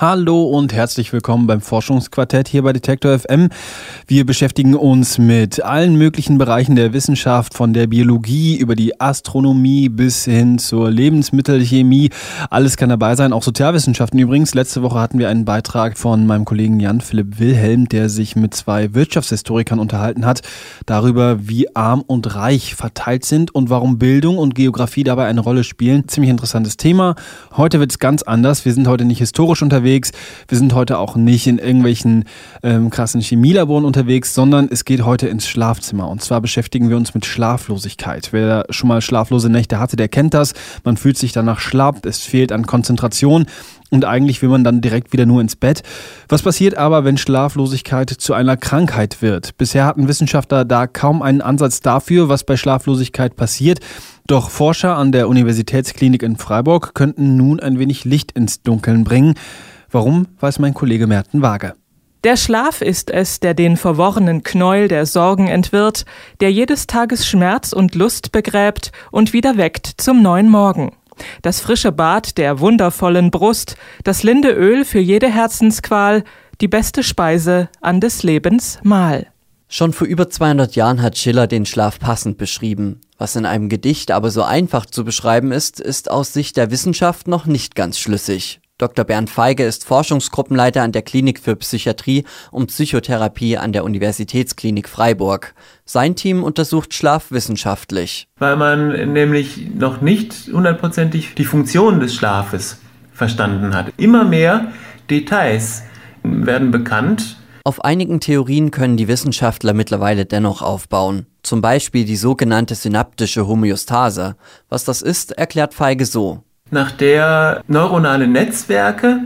Hallo und herzlich willkommen beim Forschungsquartett hier bei Detektor FM. Wir beschäftigen uns mit allen möglichen Bereichen der Wissenschaft, von der Biologie über die Astronomie bis hin zur Lebensmittelchemie. Alles kann dabei sein, auch Sozialwissenschaften übrigens. Letzte Woche hatten wir einen Beitrag von meinem Kollegen Jan-Philipp Wilhelm, der sich mit zwei Wirtschaftshistorikern unterhalten hat, darüber, wie arm und reich verteilt sind und warum Bildung und Geografie dabei eine Rolle spielen. Ziemlich interessantes Thema. Heute wird es ganz anders. Wir sind heute nicht historisch unterwegs unterwegs. Wir sind heute auch nicht in irgendwelchen ähm, krassen Chemielaboren unterwegs, sondern es geht heute ins Schlafzimmer. Und zwar beschäftigen wir uns mit Schlaflosigkeit. Wer schon mal schlaflose Nächte hatte, der kennt das. Man fühlt sich danach schlapp, es fehlt an Konzentration. Und eigentlich will man dann direkt wieder nur ins Bett. Was passiert aber, wenn Schlaflosigkeit zu einer Krankheit wird? Bisher hatten Wissenschaftler da kaum einen Ansatz dafür, was bei Schlaflosigkeit passiert. Doch Forscher an der Universitätsklinik in Freiburg könnten nun ein wenig Licht ins Dunkeln bringen. Warum, weiß mein Kollege Merten Waage. Der Schlaf ist es, der den verworrenen Knäuel der Sorgen entwirrt, der jedes Tages Schmerz und Lust begräbt und wieder weckt zum neuen Morgen. Das frische Bad der wundervollen Brust, das linde Öl für jede Herzensqual, die beste Speise an des Lebens Mahl. Schon vor über 200 Jahren hat Schiller den Schlaf passend beschrieben. Was in einem Gedicht aber so einfach zu beschreiben ist, ist aus Sicht der Wissenschaft noch nicht ganz schlüssig. Dr. Bernd Feige ist Forschungsgruppenleiter an der Klinik für Psychiatrie und Psychotherapie an der Universitätsklinik Freiburg. Sein Team untersucht Schlaf wissenschaftlich. Weil man nämlich noch nicht hundertprozentig die Funktion des Schlafes verstanden hat. Immer mehr Details werden bekannt. Auf einigen Theorien können die Wissenschaftler mittlerweile dennoch aufbauen. Zum Beispiel die sogenannte synaptische Homöostase. Was das ist, erklärt Feige so nach der neuronale Netzwerke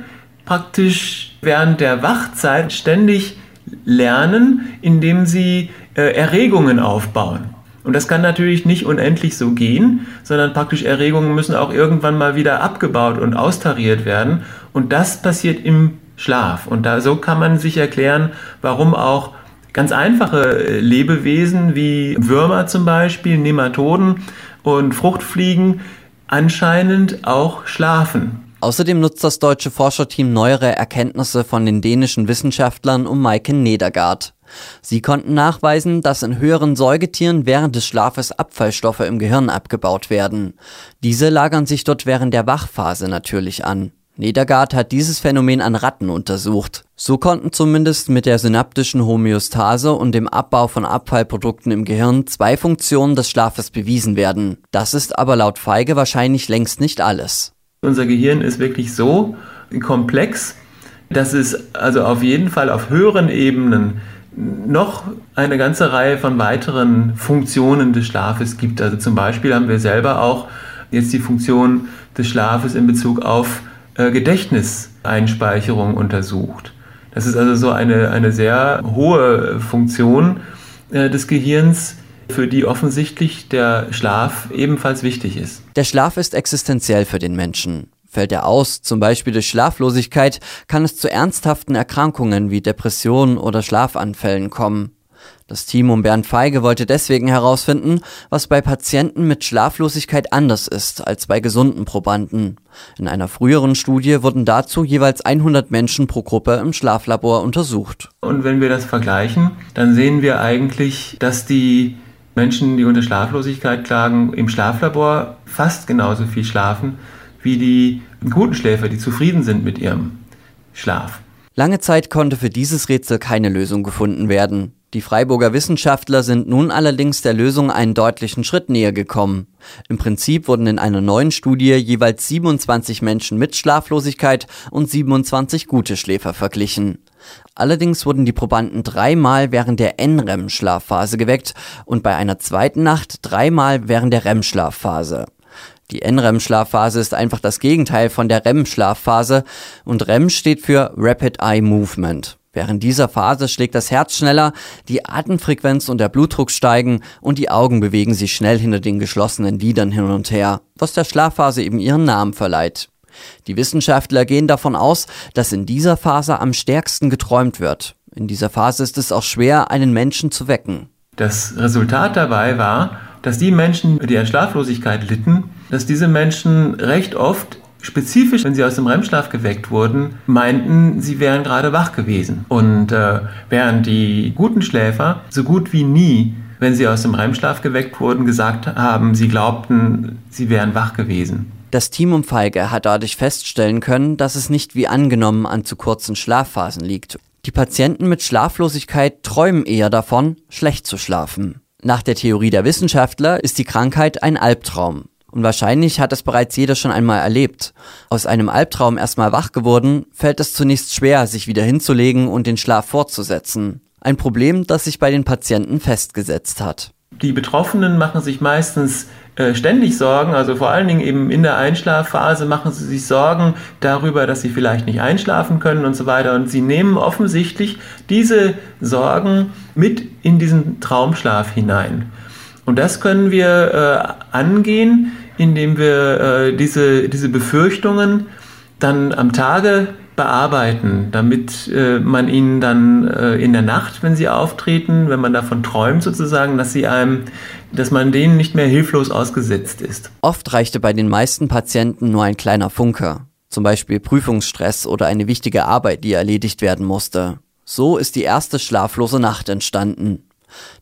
praktisch während der Wachzeit ständig lernen, indem sie äh, Erregungen aufbauen. Und das kann natürlich nicht unendlich so gehen, sondern praktisch Erregungen müssen auch irgendwann mal wieder abgebaut und austariert werden. Und das passiert im Schlaf. Und da so kann man sich erklären, warum auch ganz einfache äh, Lebewesen wie Würmer zum Beispiel, Nematoden und Fruchtfliegen anscheinend auch schlafen. Außerdem nutzt das deutsche Forscherteam neuere Erkenntnisse von den dänischen Wissenschaftlern um Maiken Nedergaard. Sie konnten nachweisen, dass in höheren Säugetieren während des Schlafes Abfallstoffe im Gehirn abgebaut werden. Diese lagern sich dort während der Wachphase natürlich an. Nedergaard hat dieses Phänomen an Ratten untersucht. So konnten zumindest mit der synaptischen Homöostase und dem Abbau von Abfallprodukten im Gehirn zwei Funktionen des Schlafes bewiesen werden. Das ist aber laut Feige wahrscheinlich längst nicht alles. Unser Gehirn ist wirklich so komplex, dass es also auf jeden Fall auf höheren Ebenen noch eine ganze Reihe von weiteren Funktionen des Schlafes gibt. Also zum Beispiel haben wir selber auch jetzt die Funktion des Schlafes in Bezug auf äh, Gedächtniseinspeicherung untersucht. Das ist also so eine, eine sehr hohe Funktion äh, des Gehirns, für die offensichtlich der Schlaf ebenfalls wichtig ist. Der Schlaf ist existenziell für den Menschen. Fällt er aus, zum Beispiel durch Schlaflosigkeit, kann es zu ernsthaften Erkrankungen wie Depressionen oder Schlafanfällen kommen. Das Team um Bernd Feige wollte deswegen herausfinden, was bei Patienten mit Schlaflosigkeit anders ist als bei gesunden Probanden. In einer früheren Studie wurden dazu jeweils 100 Menschen pro Gruppe im Schlaflabor untersucht. Und wenn wir das vergleichen, dann sehen wir eigentlich, dass die Menschen, die unter Schlaflosigkeit klagen, im Schlaflabor fast genauso viel schlafen wie die guten Schläfer, die zufrieden sind mit ihrem Schlaf. Lange Zeit konnte für dieses Rätsel keine Lösung gefunden werden. Die Freiburger Wissenschaftler sind nun allerdings der Lösung einen deutlichen Schritt näher gekommen. Im Prinzip wurden in einer neuen Studie jeweils 27 Menschen mit Schlaflosigkeit und 27 gute Schläfer verglichen. Allerdings wurden die Probanden dreimal während der NREM-Schlafphase geweckt und bei einer zweiten Nacht dreimal während der REM-Schlafphase. Die NREM-Schlafphase ist einfach das Gegenteil von der REM-Schlafphase und REM steht für Rapid Eye Movement. Während dieser Phase schlägt das Herz schneller, die Atemfrequenz und der Blutdruck steigen und die Augen bewegen sich schnell hinter den geschlossenen Lidern hin und her, was der Schlafphase eben ihren Namen verleiht. Die Wissenschaftler gehen davon aus, dass in dieser Phase am stärksten geträumt wird. In dieser Phase ist es auch schwer, einen Menschen zu wecken. Das Resultat dabei war, dass die Menschen, die an Schlaflosigkeit litten, dass diese Menschen recht oft spezifisch, wenn sie aus dem REM-Schlaf geweckt wurden, meinten, sie wären gerade wach gewesen. Und äh, während die guten Schläfer so gut wie nie, wenn sie aus dem REM-Schlaf geweckt wurden, gesagt haben, sie glaubten, sie wären wach gewesen. Das Team um Feige hat dadurch feststellen können, dass es nicht wie angenommen an zu kurzen Schlafphasen liegt. Die Patienten mit Schlaflosigkeit träumen eher davon, schlecht zu schlafen. Nach der Theorie der Wissenschaftler ist die Krankheit ein Albtraum. Und wahrscheinlich hat es bereits jeder schon einmal erlebt. Aus einem Albtraum erstmal wach geworden, fällt es zunächst schwer, sich wieder hinzulegen und den Schlaf fortzusetzen. Ein Problem, das sich bei den Patienten festgesetzt hat. Die Betroffenen machen sich meistens äh, ständig Sorgen, also vor allen Dingen eben in der Einschlafphase machen sie sich Sorgen darüber, dass sie vielleicht nicht einschlafen können und so weiter. Und sie nehmen offensichtlich diese Sorgen mit in diesen Traumschlaf hinein. Und das können wir äh, angehen, indem wir äh, diese, diese Befürchtungen dann am Tage bearbeiten, damit äh, man ihnen dann äh, in der Nacht, wenn sie auftreten, wenn man davon träumt sozusagen, dass sie einem, dass man denen nicht mehr hilflos ausgesetzt ist. Oft reichte bei den meisten Patienten nur ein kleiner Funker, zum Beispiel Prüfungsstress oder eine wichtige Arbeit, die erledigt werden musste. So ist die erste schlaflose Nacht entstanden.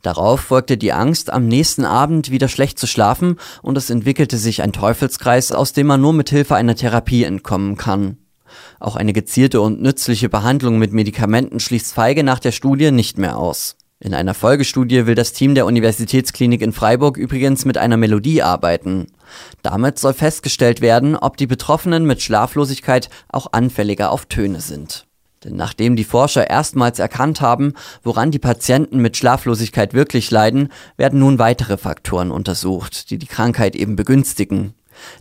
Darauf folgte die Angst, am nächsten Abend wieder schlecht zu schlafen und es entwickelte sich ein Teufelskreis, aus dem man nur mit Hilfe einer Therapie entkommen kann. Auch eine gezielte und nützliche Behandlung mit Medikamenten schließt Feige nach der Studie nicht mehr aus. In einer Folgestudie will das Team der Universitätsklinik in Freiburg übrigens mit einer Melodie arbeiten. Damit soll festgestellt werden, ob die Betroffenen mit Schlaflosigkeit auch anfälliger auf Töne sind. Denn nachdem die Forscher erstmals erkannt haben, woran die Patienten mit Schlaflosigkeit wirklich leiden, werden nun weitere Faktoren untersucht, die die Krankheit eben begünstigen.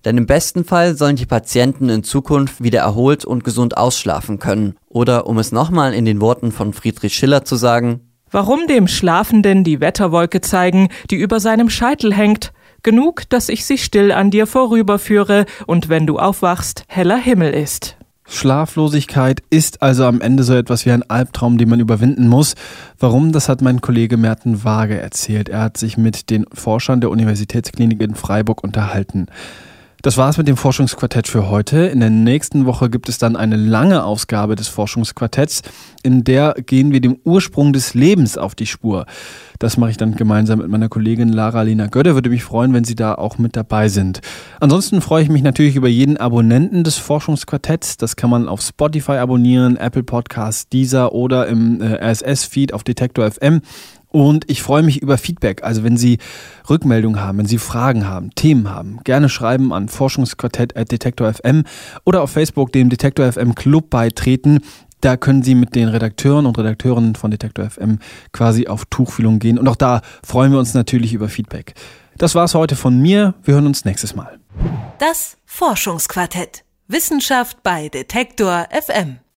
Denn im besten Fall sollen die Patienten in Zukunft wieder erholt und gesund ausschlafen können. Oder um es nochmal in den Worten von Friedrich Schiller zu sagen, Warum dem Schlafenden die Wetterwolke zeigen, die über seinem Scheitel hängt? Genug, dass ich sie still an dir vorüberführe und wenn du aufwachst, heller Himmel ist. Schlaflosigkeit ist also am Ende so etwas wie ein Albtraum, den man überwinden muss. Warum, das hat mein Kollege Merten Waage erzählt. Er hat sich mit den Forschern der Universitätsklinik in Freiburg unterhalten. Das war's mit dem Forschungsquartett für heute. In der nächsten Woche gibt es dann eine lange Ausgabe des Forschungsquartetts, in der gehen wir dem Ursprung des Lebens auf die Spur. Das mache ich dann gemeinsam mit meiner Kollegin Lara Lena Gödde. Würde mich freuen, wenn Sie da auch mit dabei sind. Ansonsten freue ich mich natürlich über jeden Abonnenten des Forschungsquartetts. Das kann man auf Spotify abonnieren, Apple Podcasts, Deezer oder im äh, RSS-Feed auf Detektor FM. Und ich freue mich über Feedback. Also wenn Sie Rückmeldungen haben, wenn Sie Fragen haben, Themen haben, gerne schreiben an forschungsquartett.detektor.fm oder auf Facebook dem Detektor FM Club beitreten. Da können Sie mit den Redakteuren und Redakteurinnen von Detektor FM quasi auf Tuchfühlung gehen. Und auch da freuen wir uns natürlich über Feedback. Das war's heute von mir. Wir hören uns nächstes Mal. Das Forschungsquartett. Wissenschaft bei Detektor FM.